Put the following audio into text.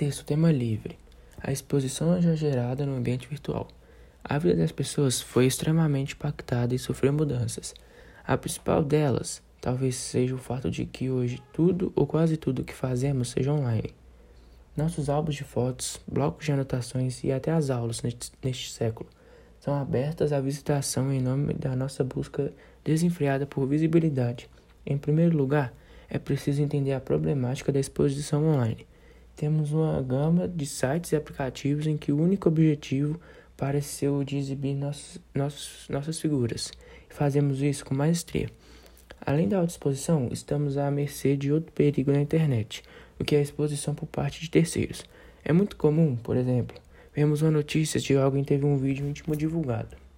Texto tema livre. A exposição exagerada no ambiente virtual. A vida das pessoas foi extremamente impactada e sofreu mudanças. A principal delas talvez seja o fato de que hoje tudo ou quase tudo que fazemos seja online. Nossos álbuns de fotos, blocos de anotações e até as aulas neste, neste século são abertas à visitação em nome da nossa busca desenfreada por visibilidade. Em primeiro lugar, é preciso entender a problemática da exposição online. Temos uma gama de sites e aplicativos em que o único objetivo parece ser o de exibir nossos, nossos, nossas figuras. E fazemos isso com maestria. Além da autoexposição, estamos à mercê de outro perigo na internet, o que é a exposição por parte de terceiros. É muito comum, por exemplo, vermos uma notícia de alguém teve um vídeo íntimo divulgado.